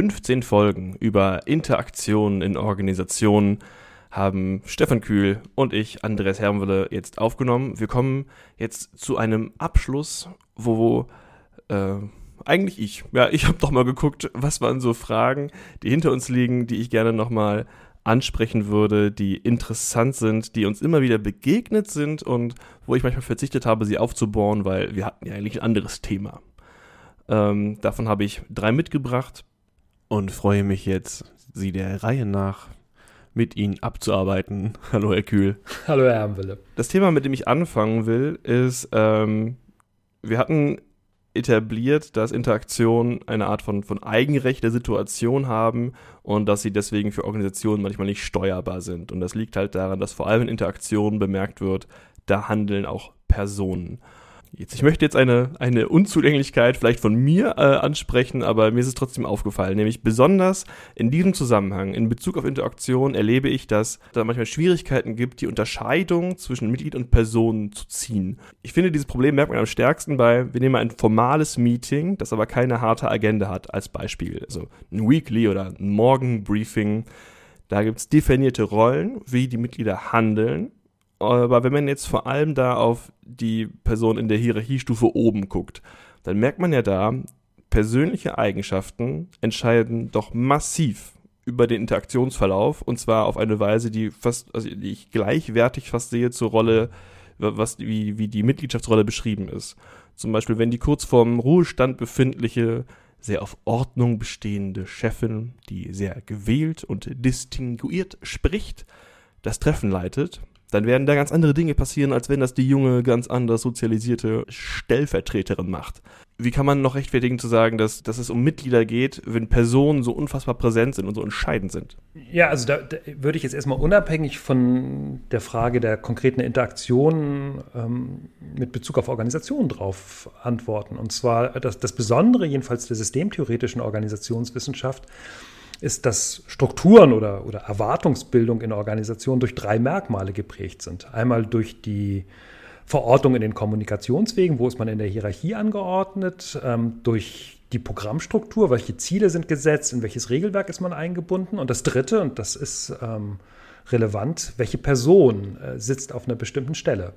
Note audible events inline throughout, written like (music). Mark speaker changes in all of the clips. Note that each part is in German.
Speaker 1: 15 Folgen über Interaktion in Organisationen haben Stefan Kühl und ich, Andreas Hermwille, jetzt aufgenommen. Wir kommen jetzt zu einem Abschluss, wo äh, eigentlich ich, ja, ich habe doch mal geguckt, was waren so Fragen, die hinter uns liegen, die ich gerne nochmal ansprechen würde, die interessant sind, die uns immer wieder begegnet sind und wo ich manchmal verzichtet habe, sie aufzubauen, weil wir hatten ja eigentlich ein anderes Thema. Ähm, davon habe ich drei mitgebracht und freue mich jetzt, sie der Reihe nach mit Ihnen abzuarbeiten. (laughs) Hallo, Herr Kühl.
Speaker 2: Hallo, Herr Hermwille.
Speaker 1: Das Thema, mit dem ich anfangen will, ist, ähm, wir hatten etabliert, dass Interaktionen eine Art von, von Eigenrecht der Situation haben und dass sie deswegen für Organisationen manchmal nicht steuerbar sind. Und das liegt halt daran, dass vor allem in Interaktionen bemerkt wird, da handeln auch Personen. Jetzt, ich möchte jetzt eine, eine Unzulänglichkeit vielleicht von mir äh, ansprechen, aber mir ist es trotzdem aufgefallen. Nämlich besonders in diesem Zusammenhang, in Bezug auf Interaktion, erlebe ich, dass da manchmal Schwierigkeiten gibt, die Unterscheidung zwischen Mitglied und Person zu ziehen. Ich finde, dieses Problem merkt man am stärksten bei, wir nehmen ein formales Meeting, das aber keine harte Agenda hat, als Beispiel. Also ein Weekly oder ein Morgenbriefing. Da gibt es definierte Rollen, wie die Mitglieder handeln aber wenn man jetzt vor allem da auf die Person in der Hierarchiestufe oben guckt, dann merkt man ja da, persönliche Eigenschaften entscheiden doch massiv über den Interaktionsverlauf und zwar auf eine Weise, die fast, also die ich gleichwertig fast sehe zur Rolle, was, wie, wie die Mitgliedschaftsrolle beschrieben ist. Zum Beispiel, wenn die kurz vorm Ruhestand befindliche, sehr auf Ordnung bestehende Chefin, die sehr gewählt und distinguiert spricht, das Treffen leitet, dann werden da ganz andere Dinge passieren, als wenn das die junge, ganz anders sozialisierte Stellvertreterin macht. Wie kann man noch rechtfertigen zu sagen, dass, dass es um Mitglieder geht, wenn Personen so unfassbar präsent sind und so entscheidend sind?
Speaker 2: Ja, also da, da würde ich jetzt erstmal unabhängig von der Frage der konkreten Interaktion ähm, mit Bezug auf Organisationen drauf antworten. Und zwar das, das Besondere jedenfalls der systemtheoretischen Organisationswissenschaft ist, dass Strukturen oder, oder Erwartungsbildung in Organisationen durch drei Merkmale geprägt sind. Einmal durch die Verortung in den Kommunikationswegen, wo ist man in der Hierarchie angeordnet, ähm, durch die Programmstruktur, welche Ziele sind gesetzt, in welches Regelwerk ist man eingebunden. Und das Dritte, und das ist ähm, relevant, welche Person äh, sitzt auf einer bestimmten Stelle.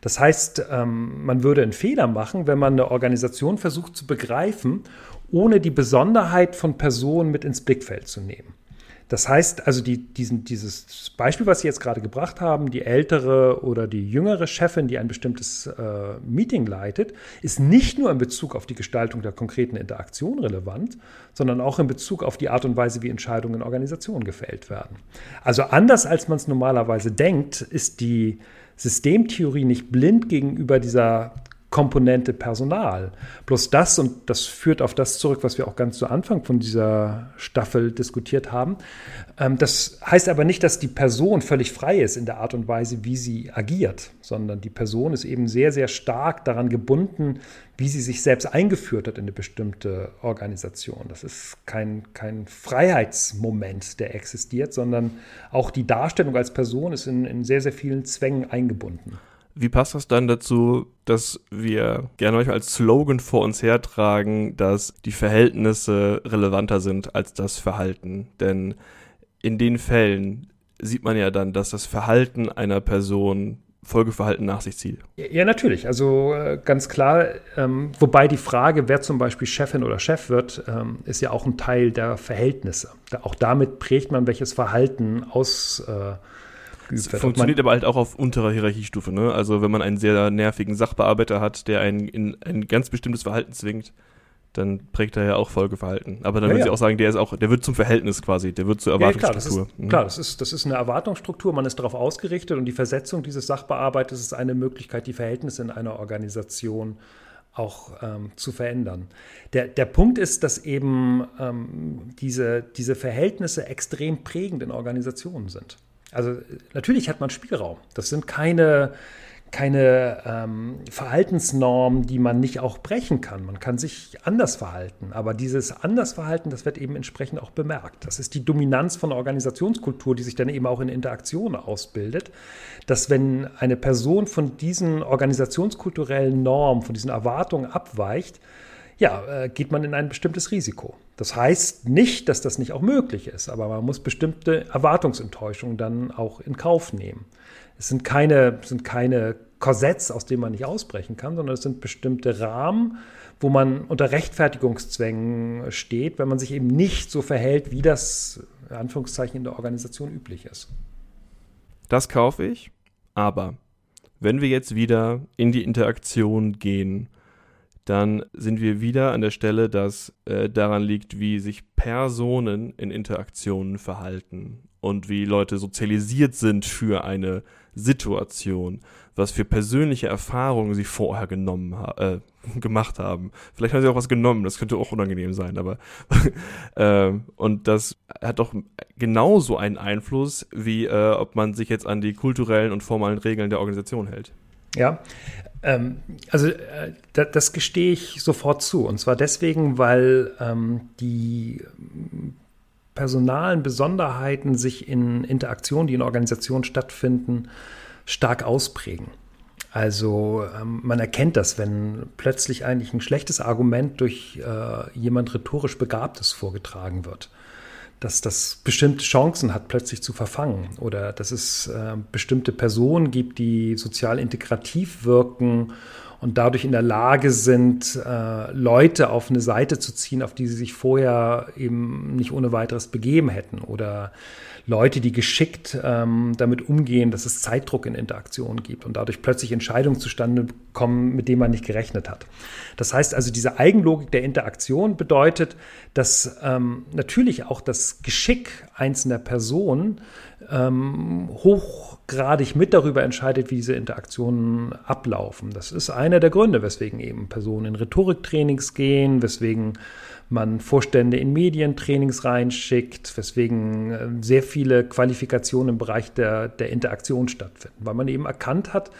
Speaker 2: Das heißt, ähm, man würde einen Fehler machen, wenn man eine Organisation versucht zu begreifen ohne die Besonderheit von Personen mit ins Blickfeld zu nehmen. Das heißt also, die, diesen, dieses Beispiel, was Sie jetzt gerade gebracht haben, die ältere oder die jüngere Chefin, die ein bestimmtes äh, Meeting leitet, ist nicht nur in Bezug auf die Gestaltung der konkreten Interaktion relevant, sondern auch in Bezug auf die Art und Weise, wie Entscheidungen in Organisationen gefällt werden. Also anders als man es normalerweise denkt, ist die Systemtheorie nicht blind gegenüber dieser Komponente Personal. Bloß das, und das führt auf das zurück, was wir auch ganz zu Anfang von dieser Staffel diskutiert haben. Ähm, das heißt aber nicht, dass die Person völlig frei ist in der Art und Weise, wie sie agiert, sondern die Person ist eben sehr, sehr stark daran gebunden, wie sie sich selbst eingeführt hat in eine bestimmte Organisation. Das ist kein, kein Freiheitsmoment, der existiert, sondern auch die Darstellung als Person ist in, in sehr, sehr vielen Zwängen eingebunden.
Speaker 1: Wie passt das dann dazu, dass wir gerne manchmal als Slogan vor uns hertragen, dass die Verhältnisse relevanter sind als das Verhalten? Denn in den Fällen sieht man ja dann, dass das Verhalten einer Person Folgeverhalten nach sich zieht.
Speaker 2: Ja, natürlich. Also äh, ganz klar, ähm, wobei die Frage, wer zum Beispiel Chefin oder Chef wird, ähm, ist ja auch ein Teil der Verhältnisse. Auch damit prägt man, welches Verhalten aus. Äh,
Speaker 1: geübt wird. Funktioniert aber halt auch auf unterer Hierarchiestufe. Ne? Also wenn man einen sehr nervigen Sachbearbeiter hat, der einen in ein ganz bestimmtes Verhalten zwingt, dann prägt er ja auch Folgeverhalten. Aber dann ja, würden Sie auch sagen, der ist auch, der wird zum Verhältnis quasi, der wird zur Erwartungsstruktur.
Speaker 2: Ja, klar, das ist, mhm. klar das, ist, das ist eine Erwartungsstruktur, man ist darauf ausgerichtet und die Versetzung dieses Sachbearbeiters ist eine Möglichkeit, die Verhältnisse in einer Organisation auch ähm, zu verändern. Der, der Punkt ist, dass eben ähm, diese, diese Verhältnisse extrem prägend in Organisationen sind. Also natürlich hat man Spielraum. Das sind keine, keine ähm, Verhaltensnormen, die man nicht auch brechen kann. Man kann sich anders verhalten. Aber dieses Andersverhalten, das wird eben entsprechend auch bemerkt. Das ist die Dominanz von Organisationskultur, die sich dann eben auch in Interaktion ausbildet. Dass wenn eine Person von diesen organisationskulturellen Normen, von diesen Erwartungen abweicht, ja, äh, geht man in ein bestimmtes Risiko. Das heißt nicht, dass das nicht auch möglich ist, aber man muss bestimmte Erwartungsenttäuschungen dann auch in Kauf nehmen. Es sind keine, sind keine Korsetts, aus denen man nicht ausbrechen kann, sondern es sind bestimmte Rahmen, wo man unter Rechtfertigungszwängen steht, wenn man sich eben nicht so verhält, wie das in Anführungszeichen in der Organisation üblich ist.
Speaker 1: Das kaufe ich, aber wenn wir jetzt wieder in die Interaktion gehen, dann sind wir wieder an der Stelle, dass äh, daran liegt, wie sich Personen in Interaktionen verhalten und wie Leute sozialisiert sind für eine Situation, was für persönliche Erfahrungen sie vorher genommen äh, (laughs) gemacht haben. Vielleicht haben sie auch was genommen, das könnte auch unangenehm sein, aber (laughs) äh, und das hat doch genauso einen Einfluss, wie äh, ob man sich jetzt an die kulturellen und formalen Regeln der Organisation hält.
Speaker 2: Ja, ähm, also äh, das gestehe ich sofort zu. Und zwar deswegen, weil ähm, die personalen Besonderheiten sich in Interaktionen, die in Organisationen stattfinden, stark ausprägen. Also ähm, man erkennt das, wenn plötzlich eigentlich ein schlechtes Argument durch äh, jemand rhetorisch Begabtes vorgetragen wird. Dass das bestimmte Chancen hat, plötzlich zu verfangen. Oder dass es äh, bestimmte Personen gibt, die sozial integrativ wirken und dadurch in der Lage sind, äh, Leute auf eine Seite zu ziehen, auf die sie sich vorher eben nicht ohne weiteres begeben hätten. Oder Leute, die geschickt ähm, damit umgehen, dass es Zeitdruck in Interaktionen gibt und dadurch plötzlich Entscheidungen zustande kommen, mit denen man nicht gerechnet hat. Das heißt also, diese Eigenlogik der Interaktion bedeutet, dass ähm, natürlich auch das Geschick einzelner Personen ähm, hochgradig mit darüber entscheidet, wie diese Interaktionen ablaufen. Das ist einer der Gründe, weswegen eben Personen in Rhetoriktrainings gehen, weswegen man Vorstände in Medientrainings reinschickt, weswegen äh, sehr viele Qualifikationen im Bereich der, der Interaktion stattfinden, weil man eben erkannt hat,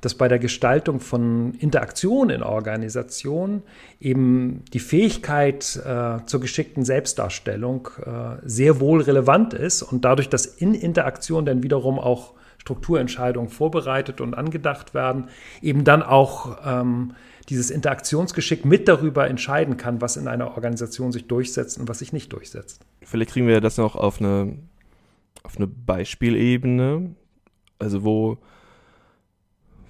Speaker 2: dass bei der Gestaltung von Interaktion in Organisationen eben die Fähigkeit äh, zur geschickten Selbstdarstellung äh, sehr wohl relevant ist und dadurch, dass in Interaktion dann wiederum auch Strukturentscheidungen vorbereitet und angedacht werden, eben dann auch ähm, dieses Interaktionsgeschick mit darüber entscheiden kann, was in einer Organisation sich durchsetzt und was sich nicht durchsetzt.
Speaker 1: Vielleicht kriegen wir das noch auf eine, auf eine Beispielebene, also wo,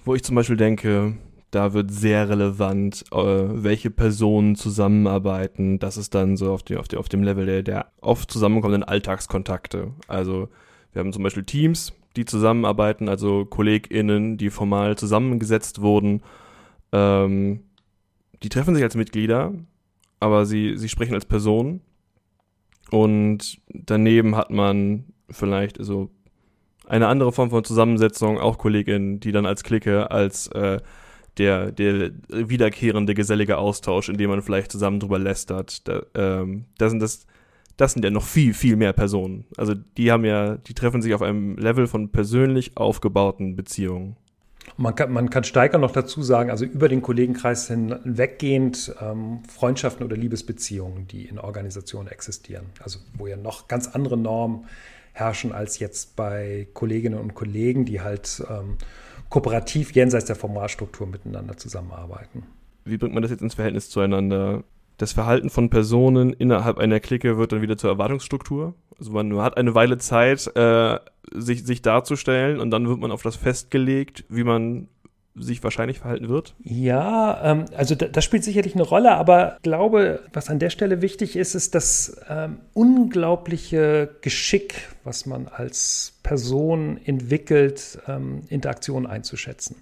Speaker 1: wo ich zum Beispiel denke, da wird sehr relevant, äh, welche Personen zusammenarbeiten. Das ist dann so auf, die, auf, die, auf dem Level der, der oft zusammenkommenden Alltagskontakte. Also wir haben zum Beispiel Teams, die zusammenarbeiten, also KollegInnen, die formal zusammengesetzt wurden ähm, die treffen sich als Mitglieder, aber sie, sie sprechen als Person. Und daneben hat man vielleicht so eine andere Form von Zusammensetzung, auch Kolleginnen, die dann als Clique, als äh, der, der wiederkehrende gesellige Austausch, in dem man vielleicht zusammen drüber lästert. Da, ähm, das, sind das, das sind ja noch viel, viel mehr Personen. Also die haben ja, die treffen sich auf einem Level von persönlich aufgebauten Beziehungen.
Speaker 2: Man kann, man kann Steiger noch dazu sagen, also über den Kollegenkreis hinweggehend ähm, Freundschaften oder Liebesbeziehungen, die in Organisationen existieren. Also wo ja noch ganz andere Normen herrschen als jetzt bei Kolleginnen und Kollegen, die halt ähm, kooperativ jenseits der Formalstruktur miteinander zusammenarbeiten.
Speaker 1: Wie bringt man das jetzt ins Verhältnis zueinander? Das Verhalten von Personen innerhalb einer Clique wird dann wieder zur Erwartungsstruktur. Also man hat eine Weile Zeit, äh, sich, sich darzustellen und dann wird man auf das festgelegt, wie man sich wahrscheinlich verhalten wird?
Speaker 2: Ja, ähm, also da, das spielt sicherlich eine Rolle, aber ich glaube, was an der Stelle wichtig ist, ist das ähm, unglaubliche Geschick, was man als Person entwickelt, ähm, Interaktionen einzuschätzen.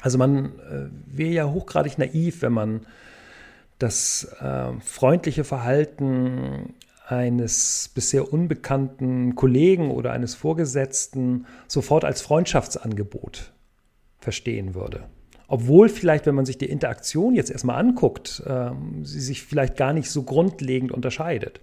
Speaker 2: Also man äh, wäre ja hochgradig naiv, wenn man das äh, freundliche Verhalten eines bisher unbekannten Kollegen oder eines Vorgesetzten sofort als Freundschaftsangebot verstehen würde. Obwohl vielleicht, wenn man sich die Interaktion jetzt erstmal anguckt, äh, sie sich vielleicht gar nicht so grundlegend unterscheidet.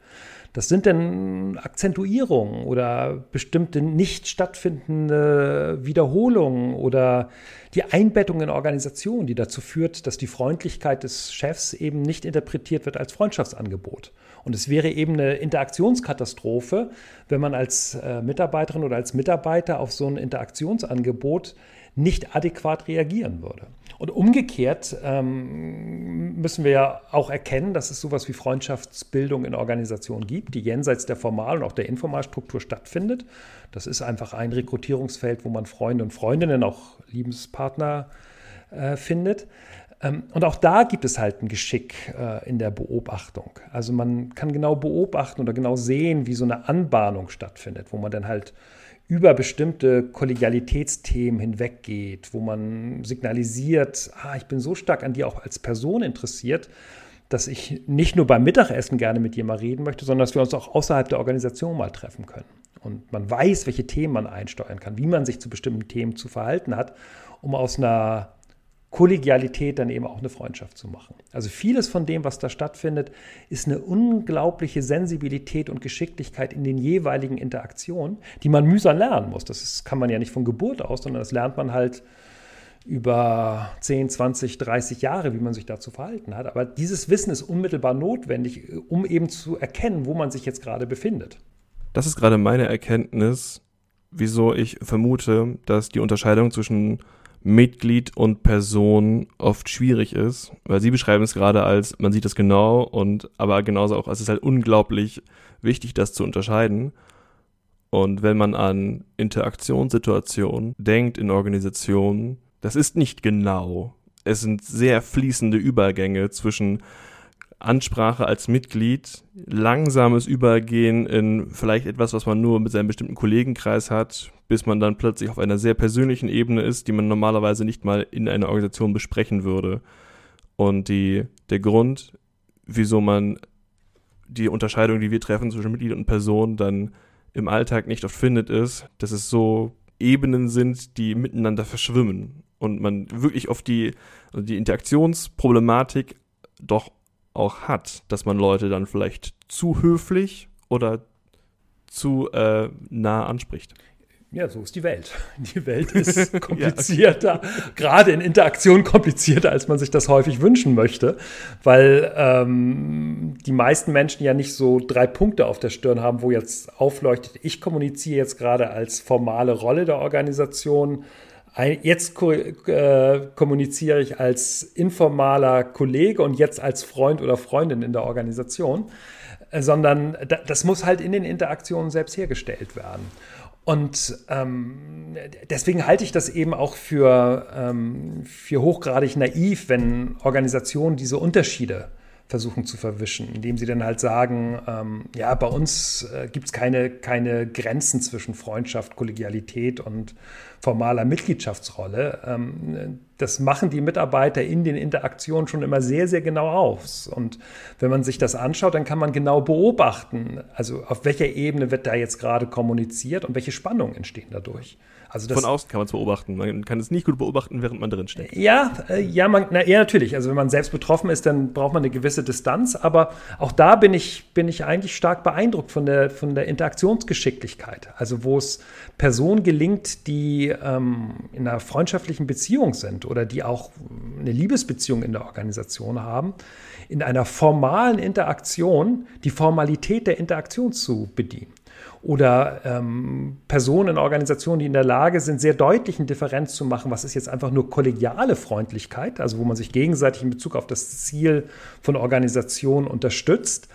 Speaker 2: Das sind dann Akzentuierungen oder bestimmte nicht stattfindende Wiederholungen oder die Einbettung in Organisationen, die dazu führt, dass die Freundlichkeit des Chefs eben nicht interpretiert wird als Freundschaftsangebot. Und es wäre eben eine Interaktionskatastrophe, wenn man als äh, Mitarbeiterin oder als Mitarbeiter auf so ein Interaktionsangebot nicht adäquat reagieren würde. Und umgekehrt ähm, müssen wir ja auch erkennen, dass es sowas wie Freundschaftsbildung in Organisationen gibt, die jenseits der Formal- und auch der Informalstruktur stattfindet. Das ist einfach ein Rekrutierungsfeld, wo man Freunde und Freundinnen, auch Liebespartner äh, findet. Ähm, und auch da gibt es halt ein Geschick äh, in der Beobachtung. Also man kann genau beobachten oder genau sehen, wie so eine Anbahnung stattfindet, wo man dann halt über bestimmte Kollegialitätsthemen hinweggeht, wo man signalisiert, ah, ich bin so stark an dir auch als Person interessiert, dass ich nicht nur beim Mittagessen gerne mit dir mal reden möchte, sondern dass wir uns auch außerhalb der Organisation mal treffen können. Und man weiß, welche Themen man einsteuern kann, wie man sich zu bestimmten Themen zu verhalten hat, um aus einer Kollegialität dann eben auch eine Freundschaft zu machen. Also vieles von dem, was da stattfindet, ist eine unglaubliche Sensibilität und Geschicklichkeit in den jeweiligen Interaktionen, die man mühsam lernen muss. Das ist, kann man ja nicht von Geburt aus, sondern das lernt man halt über 10, 20, 30 Jahre, wie man sich dazu verhalten hat. Aber dieses Wissen ist unmittelbar notwendig, um eben zu erkennen, wo man sich jetzt gerade befindet.
Speaker 1: Das ist gerade meine Erkenntnis, wieso ich vermute, dass die Unterscheidung zwischen Mitglied und Person oft schwierig ist, weil sie beschreiben es gerade als, man sieht das genau und aber genauso auch, es ist halt unglaublich wichtig, das zu unterscheiden. Und wenn man an Interaktionssituationen denkt in Organisationen, das ist nicht genau. Es sind sehr fließende Übergänge zwischen Ansprache als Mitglied, langsames Übergehen in vielleicht etwas, was man nur mit seinem bestimmten Kollegenkreis hat, bis man dann plötzlich auf einer sehr persönlichen Ebene ist, die man normalerweise nicht mal in einer Organisation besprechen würde. Und die, der Grund, wieso man die Unterscheidung, die wir treffen zwischen Mitglied und Person, dann im Alltag nicht oft findet, ist, dass es so Ebenen sind, die miteinander verschwimmen und man wirklich oft die, also die Interaktionsproblematik doch auch hat, dass man Leute dann vielleicht zu höflich oder zu äh, nah anspricht.
Speaker 2: Ja, so ist die Welt. Die Welt ist (laughs) komplizierter, ja, okay. gerade in Interaktion komplizierter, als man sich das häufig wünschen möchte, weil ähm, die meisten Menschen ja nicht so drei Punkte auf der Stirn haben, wo jetzt aufleuchtet, ich kommuniziere jetzt gerade als formale Rolle der Organisation, Jetzt äh, kommuniziere ich als informaler Kollege und jetzt als Freund oder Freundin in der Organisation, äh, sondern das muss halt in den Interaktionen selbst hergestellt werden. Und ähm, deswegen halte ich das eben auch für, ähm, für hochgradig naiv, wenn Organisationen diese Unterschiede versuchen zu verwischen, indem sie dann halt sagen, ähm, ja, bei uns äh, gibt es keine, keine Grenzen zwischen Freundschaft, Kollegialität und formaler Mitgliedschaftsrolle. Ähm, das machen die Mitarbeiter in den Interaktionen schon immer sehr, sehr genau aus. Und wenn man sich das anschaut, dann kann man genau beobachten, also auf welcher Ebene wird da jetzt gerade kommuniziert und welche Spannungen entstehen dadurch.
Speaker 1: Also das, Von außen kann man es beobachten. Man kann es nicht gut beobachten, während man drin steckt.
Speaker 2: Ja, äh, ja, man, na, ja, natürlich. Also wenn man selbst betroffen ist, dann braucht man eine gewisse Distanz. Aber auch da bin ich, bin ich eigentlich stark beeindruckt von der, von der Interaktionsgeschicklichkeit. Also wo es Personen gelingt, die ähm, in einer freundschaftlichen Beziehung sind oder die auch eine Liebesbeziehung in der Organisation haben, in einer formalen Interaktion die Formalität der Interaktion zu bedienen oder ähm, Personen in Organisationen, die in der Lage sind, sehr deutlich eine Differenz zu machen, was ist jetzt einfach nur kollegiale Freundlichkeit, also wo man sich gegenseitig in Bezug auf das Ziel von Organisationen unterstützt.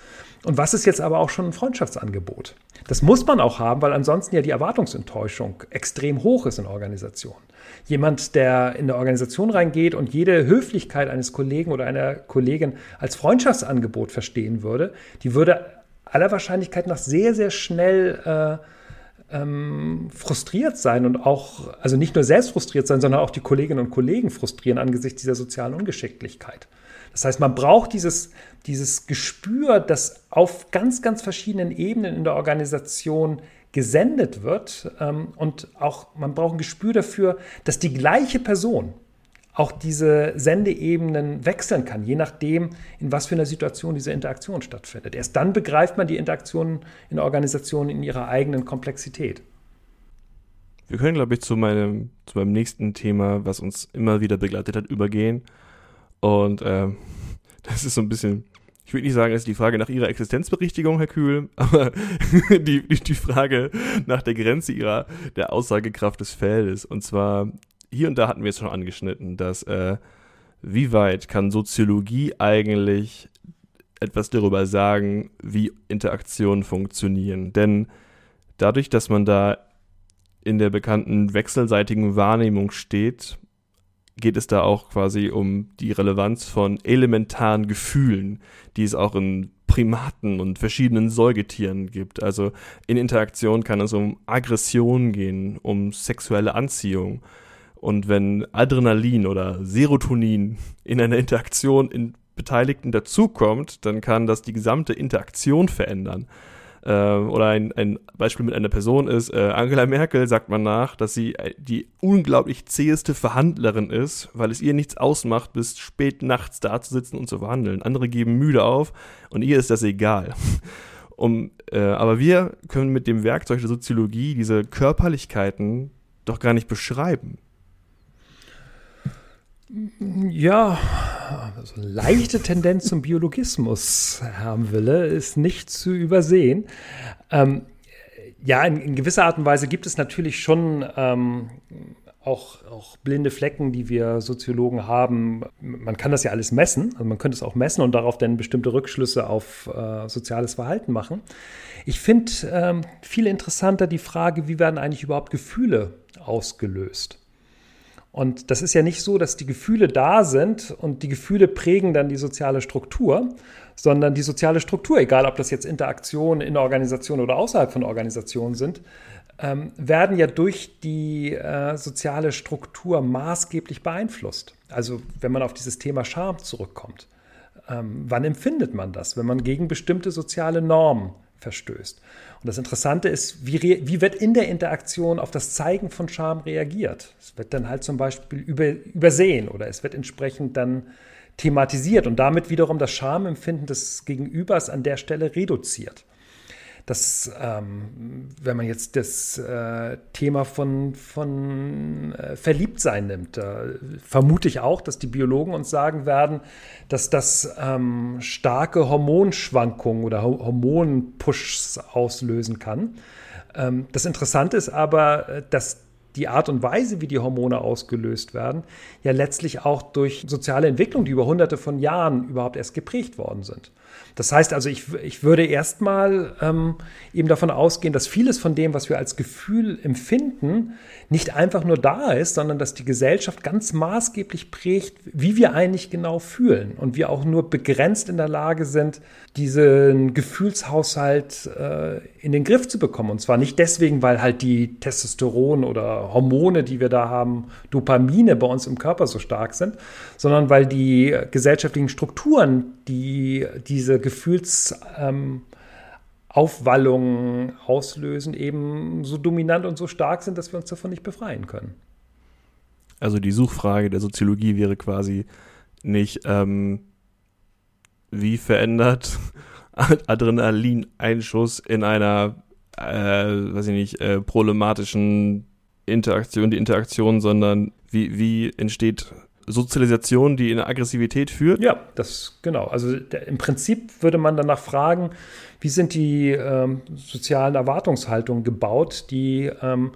Speaker 2: Und was ist jetzt aber auch schon ein Freundschaftsangebot? Das muss man auch haben, weil ansonsten ja die Erwartungsenttäuschung extrem hoch ist in Organisationen. Jemand, der in eine Organisation reingeht und jede Höflichkeit eines Kollegen oder einer Kollegin als Freundschaftsangebot verstehen würde, die würde aller Wahrscheinlichkeit nach sehr, sehr schnell äh, ähm, frustriert sein und auch, also nicht nur selbst frustriert sein, sondern auch die Kolleginnen und Kollegen frustrieren angesichts dieser sozialen Ungeschicklichkeit. Das heißt, man braucht dieses, dieses Gespür, das auf ganz, ganz verschiedenen Ebenen in der Organisation gesendet wird. Ähm, und auch man braucht ein Gespür dafür, dass die gleiche Person auch diese Sendeebenen wechseln kann, je nachdem, in was für einer Situation diese Interaktion stattfindet. Erst dann begreift man die Interaktion in Organisationen in ihrer eigenen Komplexität.
Speaker 1: Wir können, glaube ich, zu meinem, zu meinem nächsten Thema, was uns immer wieder begleitet hat, übergehen. Und äh, (laughs) das ist so ein bisschen, ich würde nicht sagen, es ist die Frage nach ihrer Existenzberichtigung, Herr Kühl, (laughs) aber die, die Frage nach der Grenze ihrer, der Aussagekraft des Feldes. Und zwar hier und da hatten wir es schon angeschnitten, dass äh, wie weit kann Soziologie eigentlich etwas darüber sagen, wie Interaktionen funktionieren? Denn dadurch, dass man da in der bekannten wechselseitigen Wahrnehmung steht, geht es da auch quasi um die Relevanz von elementaren Gefühlen, die es auch in Primaten und verschiedenen Säugetieren gibt. Also in Interaktion kann es um Aggression gehen, um sexuelle Anziehung. Und wenn Adrenalin oder Serotonin in einer Interaktion in Beteiligten dazukommt, dann kann das die gesamte Interaktion verändern. Äh, oder ein, ein Beispiel mit einer Person ist, äh, Angela Merkel sagt man nach, dass sie äh, die unglaublich zäheste Verhandlerin ist, weil es ihr nichts ausmacht, bis spät nachts da zu sitzen und zu verhandeln. Andere geben müde auf und ihr ist das egal. (laughs) Um, äh, aber wir können mit dem Werkzeug der Soziologie diese Körperlichkeiten doch gar nicht beschreiben.
Speaker 2: Ja, also eine leichte Tendenz zum Biologismus, Herr Wille, ist nicht zu übersehen. Ähm, ja, in, in, gewisser Art und Weise gibt es natürlich schon ähm, auch, auch, blinde Flecken, die wir Soziologen haben. Man kann das ja alles messen, also man könnte es auch messen und darauf dann bestimmte Rückschlüsse auf äh, soziales Verhalten machen. Ich finde ähm, viel interessanter die Frage, wie werden eigentlich überhaupt Gefühle ausgelöst? Und das ist ja nicht so, dass die Gefühle da sind und die Gefühle prägen dann die soziale Struktur, sondern die soziale Struktur, egal ob das jetzt Interaktionen in Organisationen oder außerhalb von Organisationen sind, ähm, werden ja durch die äh, soziale Struktur maßgeblich beeinflusst. Also wenn man auf dieses Thema Scham zurückkommt. Ähm, wann empfindet man das, wenn man gegen bestimmte soziale Normen verstößt? Und das Interessante ist, wie, wie wird in der Interaktion auf das Zeigen von Scham reagiert? Es wird dann halt zum Beispiel über, übersehen oder es wird entsprechend dann thematisiert und damit wiederum das Schamempfinden des Gegenübers an der Stelle reduziert das, ähm, wenn man jetzt das äh, Thema von, von äh, Verliebtsein nimmt, da vermute ich auch, dass die Biologen uns sagen werden, dass das ähm, starke Hormonschwankungen oder Hormonpushs auslösen kann. Ähm, das Interessante ist aber, äh, dass die Art und Weise, wie die Hormone ausgelöst werden, ja letztlich auch durch soziale Entwicklung, die über hunderte von Jahren überhaupt erst geprägt worden sind. Das heißt also, ich, ich würde erstmal ähm, eben davon ausgehen, dass vieles von dem, was wir als Gefühl empfinden, nicht einfach nur da ist, sondern dass die Gesellschaft ganz maßgeblich prägt, wie wir eigentlich genau fühlen und wir auch nur begrenzt in der Lage sind, diesen Gefühlshaushalt äh, in den Griff zu bekommen. Und zwar nicht deswegen, weil halt die Testosteron oder Hormone, die wir da haben, Dopamine bei uns im Körper so stark sind, sondern weil die gesellschaftlichen Strukturen, die diese Gefühlsaufwallungen ähm, auslösen, eben so dominant und so stark sind, dass wir uns davon nicht befreien können.
Speaker 1: Also die Suchfrage der Soziologie wäre quasi nicht, ähm, wie verändert (laughs) Adrenalineinschuss in einer, äh, weiß ich nicht, äh, problematischen Interaktion, die Interaktion, sondern wie, wie entsteht Sozialisation, die in Aggressivität führt?
Speaker 2: Ja, das genau. Also der, im Prinzip würde man danach fragen, wie sind die ähm, sozialen Erwartungshaltungen gebaut, die ähm,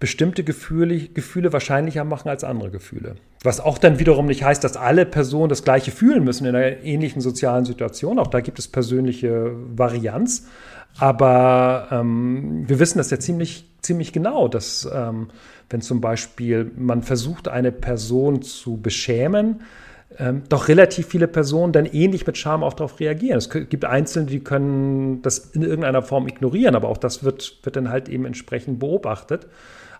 Speaker 2: bestimmte Gefühle, Gefühle wahrscheinlicher machen als andere Gefühle. Was auch dann wiederum nicht heißt, dass alle Personen das Gleiche fühlen müssen in einer ähnlichen sozialen Situation. Auch da gibt es persönliche Varianz. Aber ähm, wir wissen das ja ziemlich, ziemlich genau, dass ähm, wenn zum Beispiel man versucht, eine Person zu beschämen, ähm, doch relativ viele Personen dann ähnlich mit Scham auch darauf reagieren. Es gibt Einzelne, die können das in irgendeiner Form ignorieren, aber auch das wird, wird dann halt eben entsprechend beobachtet.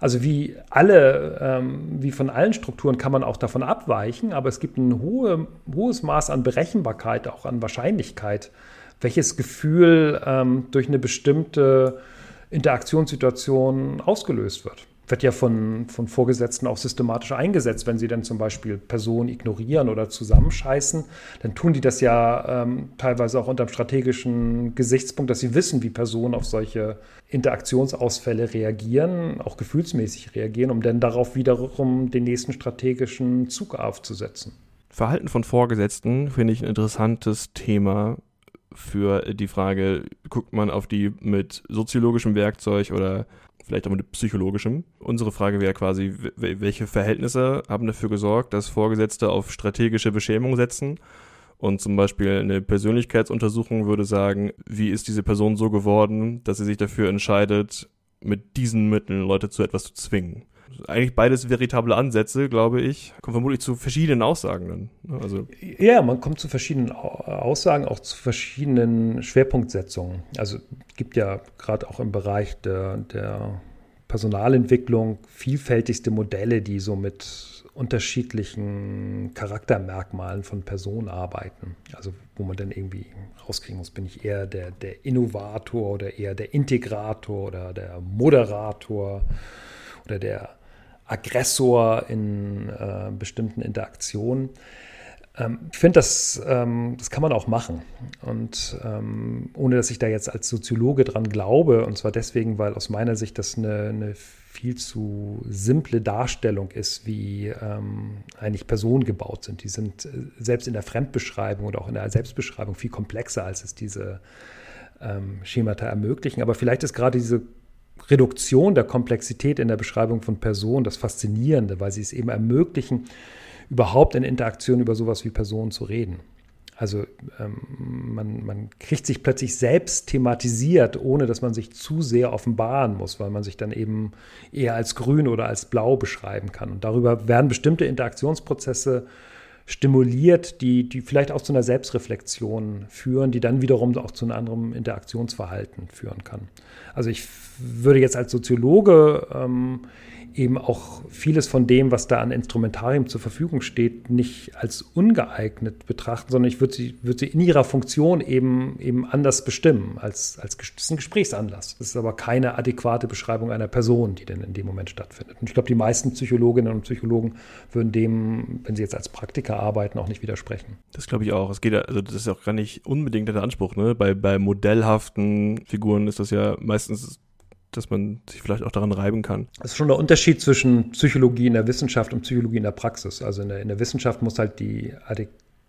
Speaker 2: Also wie alle, ähm, wie von allen Strukturen kann man auch davon abweichen, aber es gibt ein hohe, hohes Maß an Berechenbarkeit, auch an Wahrscheinlichkeit, welches Gefühl ähm, durch eine bestimmte Interaktionssituation ausgelöst wird wird ja von, von Vorgesetzten auch systematisch eingesetzt. Wenn sie dann zum Beispiel Personen ignorieren oder zusammenscheißen, dann tun die das ja ähm, teilweise auch unter dem strategischen Gesichtspunkt, dass sie wissen, wie Personen auf solche Interaktionsausfälle reagieren, auch gefühlsmäßig reagieren, um dann darauf wiederum den nächsten strategischen Zug aufzusetzen.
Speaker 1: Verhalten von Vorgesetzten finde ich ein interessantes Thema, für die Frage, guckt man auf die mit soziologischem Werkzeug oder vielleicht auch mit psychologischem. Unsere Frage wäre quasi, welche Verhältnisse haben dafür gesorgt, dass Vorgesetzte auf strategische Beschämung setzen? Und zum Beispiel eine Persönlichkeitsuntersuchung würde sagen, wie ist diese Person so geworden, dass sie sich dafür entscheidet, mit diesen Mitteln Leute zu etwas zu zwingen eigentlich beides veritable Ansätze, glaube ich. Kommt vermutlich zu verschiedenen Aussagen dann.
Speaker 2: Ne? Also ja, man kommt zu verschiedenen Aussagen, auch zu verschiedenen Schwerpunktsetzungen. Also gibt ja gerade auch im Bereich der, der Personalentwicklung vielfältigste Modelle, die so mit unterschiedlichen Charaktermerkmalen von Personen arbeiten. Also wo man dann irgendwie rauskriegen muss, bin ich eher der, der Innovator oder eher der Integrator oder der Moderator oder der Aggressor in äh, bestimmten Interaktionen. Ähm, ich finde, das, ähm, das kann man auch machen. Und ähm, ohne dass ich da jetzt als Soziologe dran glaube, und zwar deswegen, weil aus meiner Sicht das eine, eine viel zu simple Darstellung ist, wie eigentlich Personen gebaut sind. Die sind äh, selbst in der Fremdbeschreibung oder auch in der Selbstbeschreibung viel komplexer, als es diese Schemata ermöglichen. Aber vielleicht ist gerade diese Reduktion der Komplexität in der Beschreibung von Personen das Faszinierende, weil sie es eben ermöglichen, überhaupt in Interaktion über sowas wie Personen zu reden. Also ähm, man, man kriegt sich plötzlich selbst thematisiert, ohne dass man sich zu sehr offenbaren muss, weil man sich dann eben eher als grün oder als blau beschreiben kann. Und darüber werden bestimmte Interaktionsprozesse stimuliert, die, die vielleicht auch zu einer Selbstreflexion führen, die dann wiederum auch zu einem anderen Interaktionsverhalten führen kann. Also ich würde jetzt als Soziologe ähm, eben auch vieles von dem, was da an Instrumentarium zur Verfügung steht, nicht als ungeeignet betrachten, sondern ich würde sie, würde sie in ihrer Funktion eben, eben anders bestimmen, als, als ein Gesprächsanlass. Das ist aber keine adäquate Beschreibung einer Person, die denn in dem Moment stattfindet. Und ich glaube, die meisten Psychologinnen und Psychologen würden dem, wenn sie jetzt als Praktiker arbeiten, auch nicht widersprechen.
Speaker 1: Das glaube ich auch. Es geht also das ist auch gar nicht unbedingt der Anspruch. Ne? Bei, bei modellhaften Figuren ist das ja meistens dass man sich vielleicht auch daran reiben kann.
Speaker 2: Das ist schon der Unterschied zwischen Psychologie in der Wissenschaft und Psychologie in der Praxis. Also in der, in der Wissenschaft muss halt die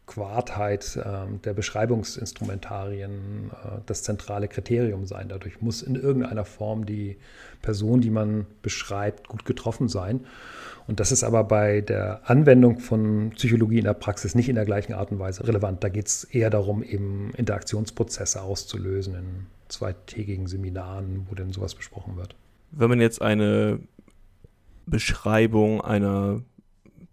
Speaker 2: Adäquatheit äh, der Beschreibungsinstrumentarien äh, das zentrale Kriterium sein. Dadurch muss in irgendeiner Form die Person, die man beschreibt, gut getroffen sein. Und das ist aber bei der Anwendung von Psychologie in der Praxis nicht in der gleichen Art und Weise relevant. Da geht es eher darum, eben Interaktionsprozesse auszulösen in zweitägigen Seminaren, wo denn sowas besprochen wird.
Speaker 1: Wenn man jetzt eine Beschreibung einer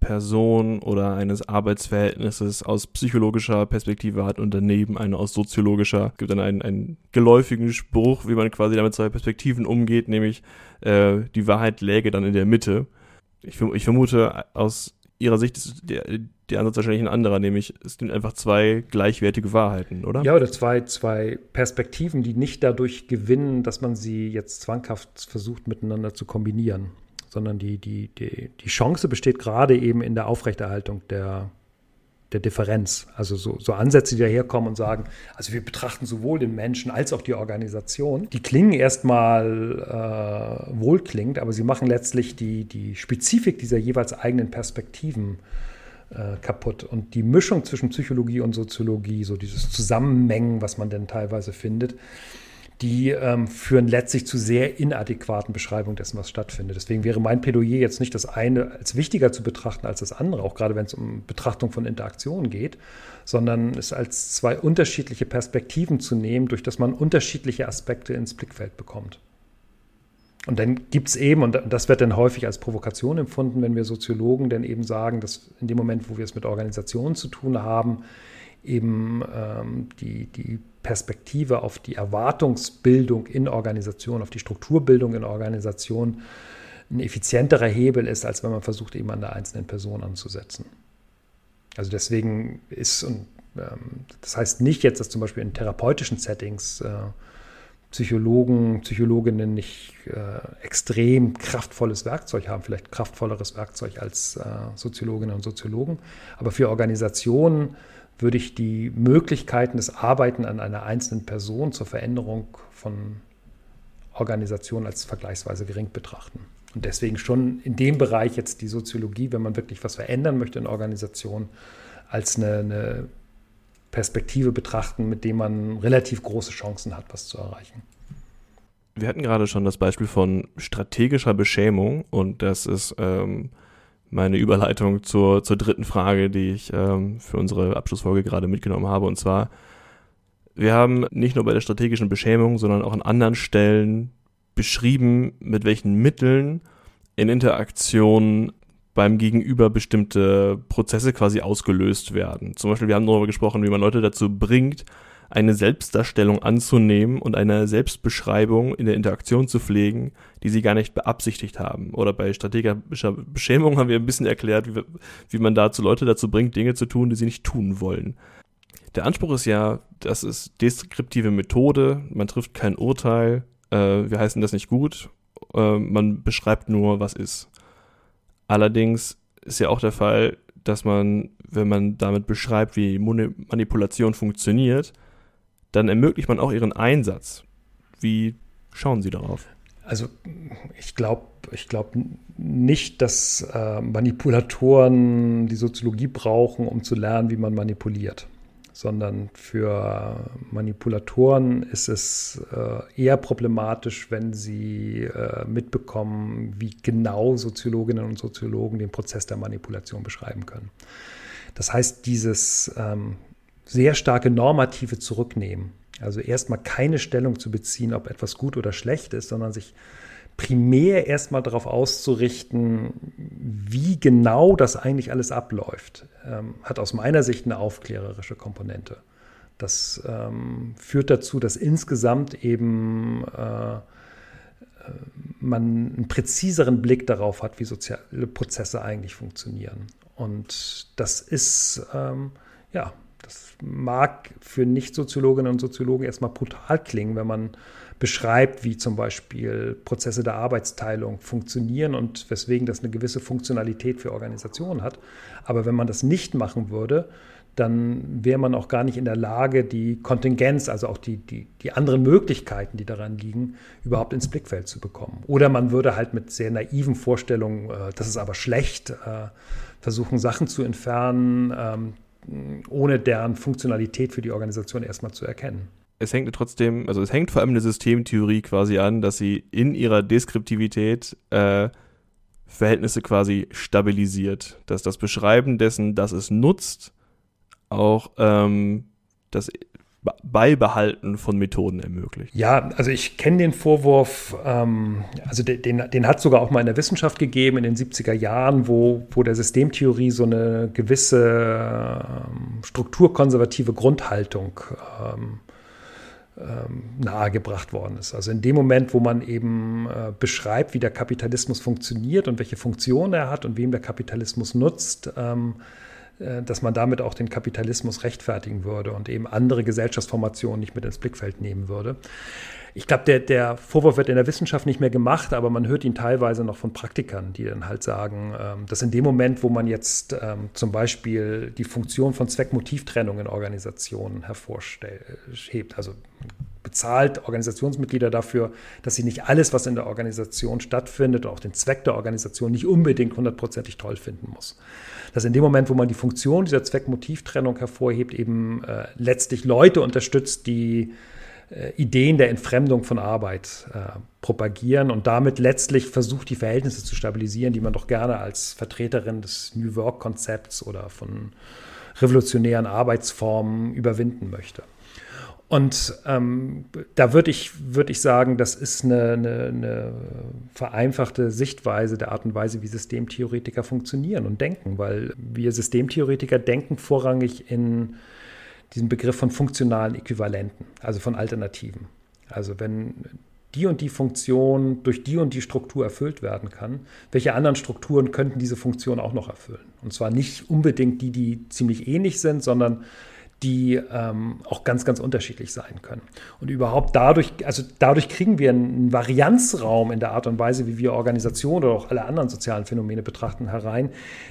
Speaker 1: Person oder eines Arbeitsverhältnisses aus psychologischer Perspektive hat und daneben eine aus soziologischer, gibt dann einen, einen geläufigen Spruch, wie man quasi damit zwei Perspektiven umgeht, nämlich äh, die Wahrheit läge dann in der Mitte. Ich, ich vermute, aus ihrer Sicht ist der, der Ansatz wahrscheinlich ein anderer, nämlich es sind einfach zwei gleichwertige Wahrheiten, oder?
Speaker 2: Ja, oder zwei, zwei Perspektiven, die nicht dadurch gewinnen, dass man sie jetzt zwanghaft versucht miteinander zu kombinieren, sondern die, die, die, die Chance besteht gerade eben in der Aufrechterhaltung der, der Differenz. Also so, so Ansätze, die daherkommen und sagen, also wir betrachten sowohl den Menschen als auch die Organisation. Die klingen erstmal äh, wohlklingend, aber sie machen letztlich die, die Spezifik dieser jeweils eigenen Perspektiven äh, kaputt. Und die Mischung zwischen Psychologie und Soziologie, so dieses Zusammenmengen, was man denn teilweise findet, die ähm, führen letztlich zu sehr inadäquaten Beschreibungen dessen, was stattfindet. Deswegen wäre mein Plädoyer jetzt nicht das eine als wichtiger zu betrachten als das andere, auch gerade wenn es um Betrachtung von Interaktionen geht, sondern es als zwei unterschiedliche Perspektiven zu nehmen, durch das man unterschiedliche Aspekte ins Blickfeld bekommt. Und dann gibt es eben, und das wird dann häufig als Provokation empfunden, wenn wir Soziologen dann eben sagen, dass in dem Moment, wo wir es mit Organisationen zu tun haben, eben ähm, die, die Perspektive auf die Erwartungsbildung in Organisationen, auf die Strukturbildung in Organisationen ein effizienterer Hebel ist, als wenn man versucht, eben an der einzelnen Person anzusetzen. Also deswegen ist, und ähm, das heißt nicht jetzt, dass zum Beispiel in therapeutischen Settings äh, Psychologen, Psychologinnen nicht äh, extrem kraftvolles Werkzeug haben, vielleicht kraftvolleres Werkzeug als äh, Soziologinnen und Soziologen, aber für Organisationen würde ich die Möglichkeiten des Arbeiten an einer einzelnen Person zur Veränderung von Organisationen als vergleichsweise gering betrachten. Und deswegen schon in dem Bereich jetzt die Soziologie, wenn man wirklich was verändern möchte in Organisationen, als eine, eine Perspektive betrachten, mit dem man relativ große Chancen hat, was zu erreichen.
Speaker 1: Wir hatten gerade schon das Beispiel von strategischer Beschämung und das ist ähm, meine Überleitung zur, zur dritten Frage, die ich ähm, für unsere Abschlussfolge gerade mitgenommen habe. Und zwar, wir haben nicht nur bei der strategischen Beschämung, sondern auch an anderen Stellen beschrieben, mit welchen Mitteln in Interaktion beim Gegenüber bestimmte Prozesse quasi ausgelöst werden. Zum Beispiel, wir haben darüber gesprochen, wie man Leute dazu bringt, eine Selbstdarstellung anzunehmen und eine Selbstbeschreibung in der Interaktion zu pflegen, die sie gar nicht beabsichtigt haben. Oder bei strategischer Beschämung haben wir ein bisschen erklärt, wie, wie man dazu Leute dazu bringt, Dinge zu tun, die sie nicht tun wollen. Der Anspruch ist ja, das ist deskriptive Methode, man trifft kein Urteil, äh, wir heißen das nicht gut, äh, man beschreibt nur, was ist. Allerdings ist ja auch der Fall, dass man, wenn man damit beschreibt, wie Manipulation funktioniert, dann ermöglicht man auch ihren Einsatz. Wie schauen Sie darauf?
Speaker 2: Also ich glaube ich glaub nicht, dass äh, Manipulatoren die Soziologie brauchen, um zu lernen, wie man manipuliert, sondern für Manipulatoren ist es äh, eher problematisch, wenn sie äh, mitbekommen, wie genau Soziologinnen und Soziologen den Prozess der Manipulation beschreiben können. Das heißt, dieses ähm, sehr starke normative Zurücknehmen. Also erstmal keine Stellung zu beziehen, ob etwas gut oder schlecht ist, sondern sich primär erstmal darauf auszurichten, wie genau das eigentlich alles abläuft, ähm, hat aus meiner Sicht eine aufklärerische Komponente. Das ähm, führt dazu, dass insgesamt eben äh, äh man einen präziseren Blick darauf hat, wie soziale Prozesse eigentlich funktionieren. Und das ist ähm, ja das mag für Nicht-Soziologinnen und Soziologen erstmal brutal klingen, wenn man beschreibt, wie zum Beispiel Prozesse der Arbeitsteilung funktionieren und weswegen das eine gewisse Funktionalität für Organisationen hat. Aber wenn man das nicht machen würde, dann wäre man auch gar nicht in der Lage, die Kontingenz, also auch die, die, die anderen Möglichkeiten, die daran liegen, überhaupt ins Blickfeld zu bekommen. Oder man würde halt mit sehr naiven Vorstellungen, äh, das ist aber schlecht, äh, versuchen, Sachen zu entfernen, ähm, ohne deren Funktionalität für die Organisation erstmal zu erkennen.
Speaker 1: Es hängt trotzdem, also es hängt vor allem in der Systemtheorie quasi an, dass sie in ihrer Deskriptivität äh, Verhältnisse quasi stabilisiert. Dass das Beschreiben dessen, dass es nutzt, auch ähm, das Beibehalten von Methoden ermöglicht.
Speaker 2: Ja, also ich kenne den Vorwurf, ähm, also den, den hat es sogar auch mal in der Wissenschaft gegeben in den 70er Jahren, wo, wo der Systemtheorie so eine gewisse ähm, strukturkonservative Grundhaltung ähm, ähm, nahegebracht worden ist. Also in dem Moment, wo man eben äh, beschreibt, wie der Kapitalismus funktioniert und welche Funktion er hat und wem der Kapitalismus nutzt, ähm, äh, dass man damit auch den Kapitalismus rechtfertigen würde und eben andere Gesellschaftsformationen nicht mit ins Blickfeld nehmen würde. Ich glaube, der, der Vorwurf wird in der Wissenschaft nicht mehr gemacht, aber man hört ihn teilweise noch von Praktikern, die dann halt sagen, ähm, dass in dem Moment, wo man jetzt ähm, zum Beispiel die Funktion von Zweckmotivtrennung in Organisationen hervorhebt, also bezahlt Organisationsmitglieder dafür, dass sie nicht alles, was in der Organisation stattfindet, auch den Zweck der Organisation nicht unbedingt hundertprozentig toll finden muss dass in dem Moment, wo man die Funktion dieser Zweckmotivtrennung hervorhebt, eben äh, letztlich Leute unterstützt, die äh, Ideen der Entfremdung von Arbeit äh, propagieren und damit letztlich versucht, die Verhältnisse zu stabilisieren, die man doch gerne als Vertreterin des New Work-Konzepts oder von revolutionären Arbeitsformen überwinden möchte. Und ähm, da würde ich, würd ich sagen, das ist eine, eine, eine, vereinfachte Sichtweise der Art und Weise, wie Systemtheoretiker funktionieren und denken, weil wir Systemtheoretiker denken vorrangig in diesem Begriff von funktionalen Äquivalenten, also von Alternativen. Also wenn die und die Funktion durch die und die Struktur erfüllt werden kann, welche anderen Strukturen könnten diese Funktion auch noch erfüllen? Und zwar nicht unbedingt die, die ziemlich ähnlich sind, sondern die ähm, auch ganz, ganz unterschiedlich sein können. Und überhaupt dadurch, also dadurch kriegen wir einen Varianzraum in der Art und Weise, wie wir Organisationen oder auch alle anderen sozialen Phänomene betrachten, herein,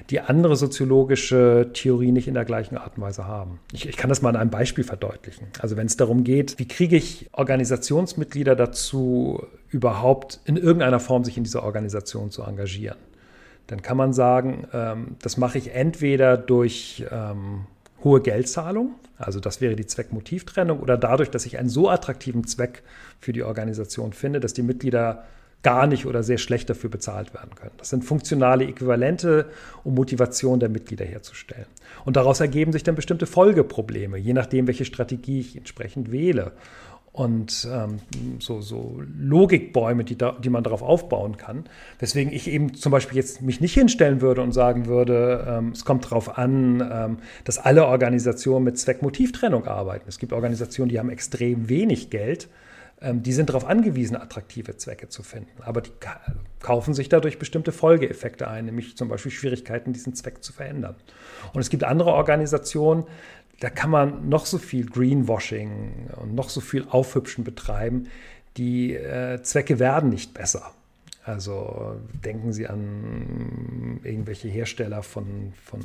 Speaker 2: die andere soziologische Theorien nicht in der gleichen Art und Weise haben. Ich, ich kann das mal an einem Beispiel verdeutlichen. Also wenn es darum geht, wie kriege ich Organisationsmitglieder dazu, überhaupt in irgendeiner Form sich in dieser Organisation zu engagieren, dann kann man sagen, ähm, das mache ich entweder durch ähm, hohe Geldzahlung, also das wäre die Zweckmotivtrennung, oder dadurch, dass ich einen so attraktiven Zweck für die Organisation finde, dass die Mitglieder gar nicht oder sehr schlecht dafür bezahlt werden können. Das sind funktionale Äquivalente, um Motivation der Mitglieder herzustellen. Und daraus ergeben sich dann bestimmte Folgeprobleme, je nachdem, welche Strategie ich entsprechend wähle. Und ähm, so, so Logikbäume, die, da, die man darauf aufbauen kann. Weswegen ich eben zum Beispiel jetzt mich nicht hinstellen würde und sagen würde, ähm, es kommt darauf an, ähm, dass alle Organisationen mit Zweckmotivtrennung arbeiten. Es gibt Organisationen, die haben extrem wenig Geld ähm, die sind darauf angewiesen, attraktive Zwecke zu finden. Aber die kaufen sich dadurch bestimmte Folgeeffekte ein, nämlich zum Beispiel Schwierigkeiten, diesen Zweck zu verändern. Und es gibt andere Organisationen, da kann man noch so viel Greenwashing und noch so viel Aufhübschen betreiben. Die äh, Zwecke werden nicht besser. Also denken Sie an irgendwelche Hersteller von, von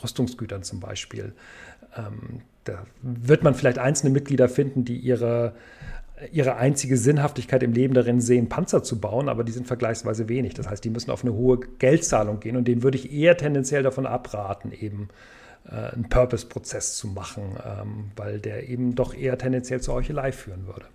Speaker 2: Rüstungsgütern zum Beispiel. Ähm, da wird man vielleicht einzelne Mitglieder finden, die ihre ihre einzige Sinnhaftigkeit im Leben darin sehen, Panzer zu bauen, aber die sind vergleichsweise wenig. Das heißt, die müssen auf eine hohe Geldzahlung gehen und denen würde ich eher tendenziell davon abraten, eben einen Purpose-Prozess zu machen, ähm, weil der eben doch eher tendenziell zur Heuchelei führen würde.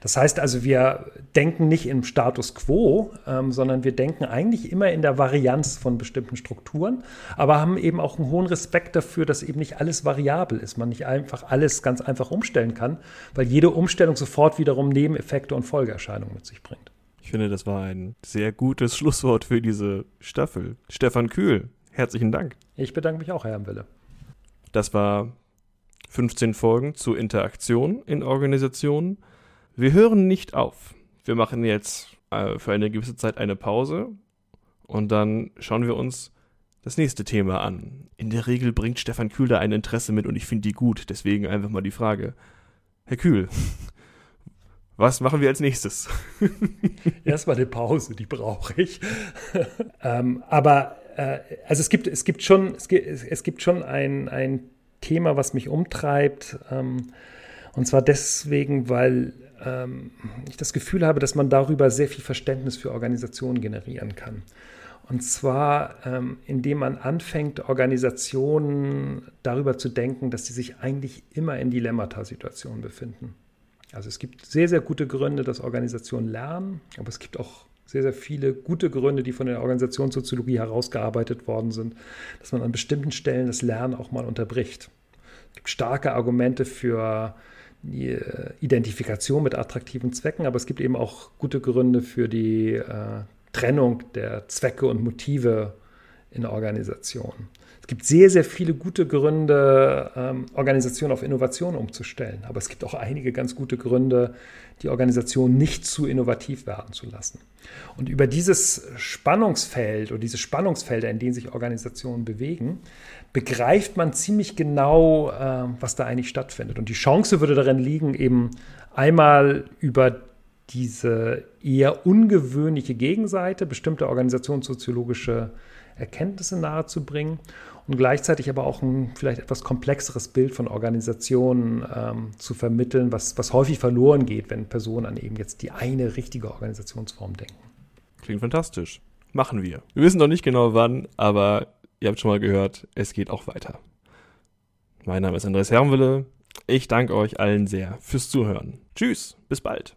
Speaker 2: Das heißt also, wir denken nicht im Status quo, ähm, sondern wir denken eigentlich immer in der Varianz von bestimmten Strukturen, aber haben eben auch einen hohen Respekt dafür, dass eben nicht alles variabel ist, man nicht einfach alles ganz einfach umstellen kann, weil jede Umstellung sofort wiederum Nebeneffekte und Folgeerscheinungen mit sich bringt.
Speaker 1: Ich finde, das war ein sehr gutes (laughs) Schlusswort für diese Staffel. Stefan Kühl, herzlichen Dank.
Speaker 2: Ich bedanke mich auch, Herr Wille.
Speaker 1: Das war 15 Folgen zur Interaktion in Organisationen. Wir hören nicht auf. Wir machen jetzt äh, für eine gewisse Zeit eine Pause und dann schauen wir uns das nächste Thema an. In der Regel bringt Stefan Kühl da ein Interesse mit und ich finde die gut. Deswegen einfach mal die Frage. Herr Kühl, (laughs) was machen wir als nächstes? (laughs)
Speaker 2: Erstmal eine Pause, die brauche ich. (laughs) ähm, aber also es gibt, es gibt schon, es gibt, es gibt schon ein, ein Thema, was mich umtreibt. Ähm, und zwar deswegen, weil ähm, ich das Gefühl habe, dass man darüber sehr viel Verständnis für Organisationen generieren kann. Und zwar, ähm, indem man anfängt, Organisationen darüber zu denken, dass sie sich eigentlich immer in Dilemmata-Situationen befinden. Also es gibt sehr, sehr gute Gründe, dass Organisationen lernen, aber es gibt auch sehr, sehr viele gute Gründe, die von der Organisationssoziologie herausgearbeitet worden sind, dass man an bestimmten Stellen das Lernen auch mal unterbricht. Es gibt starke Argumente für die äh, Identifikation mit attraktiven Zwecken, aber es gibt eben auch gute Gründe für die äh, Trennung der Zwecke und Motive in Organisationen. Gibt sehr, sehr viele gute Gründe, ähm, Organisationen auf Innovation umzustellen. Aber es gibt auch einige ganz gute Gründe, die Organisation nicht zu innovativ werden zu lassen. Und über dieses Spannungsfeld oder diese Spannungsfelder, in denen sich Organisationen bewegen, begreift man ziemlich genau, äh, was da eigentlich stattfindet. Und die Chance würde darin liegen, eben einmal über diese eher ungewöhnliche Gegenseite bestimmte organisationssoziologische Erkenntnisse nahezubringen und gleichzeitig aber auch ein vielleicht etwas komplexeres Bild von Organisationen ähm, zu vermitteln, was, was häufig verloren geht, wenn Personen an eben jetzt die eine richtige Organisationsform denken.
Speaker 1: Klingt fantastisch. Machen wir. Wir wissen noch nicht genau wann, aber ihr habt schon mal gehört, es geht auch weiter. Mein Name ist Andreas Herrenwille. Ich danke euch allen sehr fürs Zuhören. Tschüss, bis bald.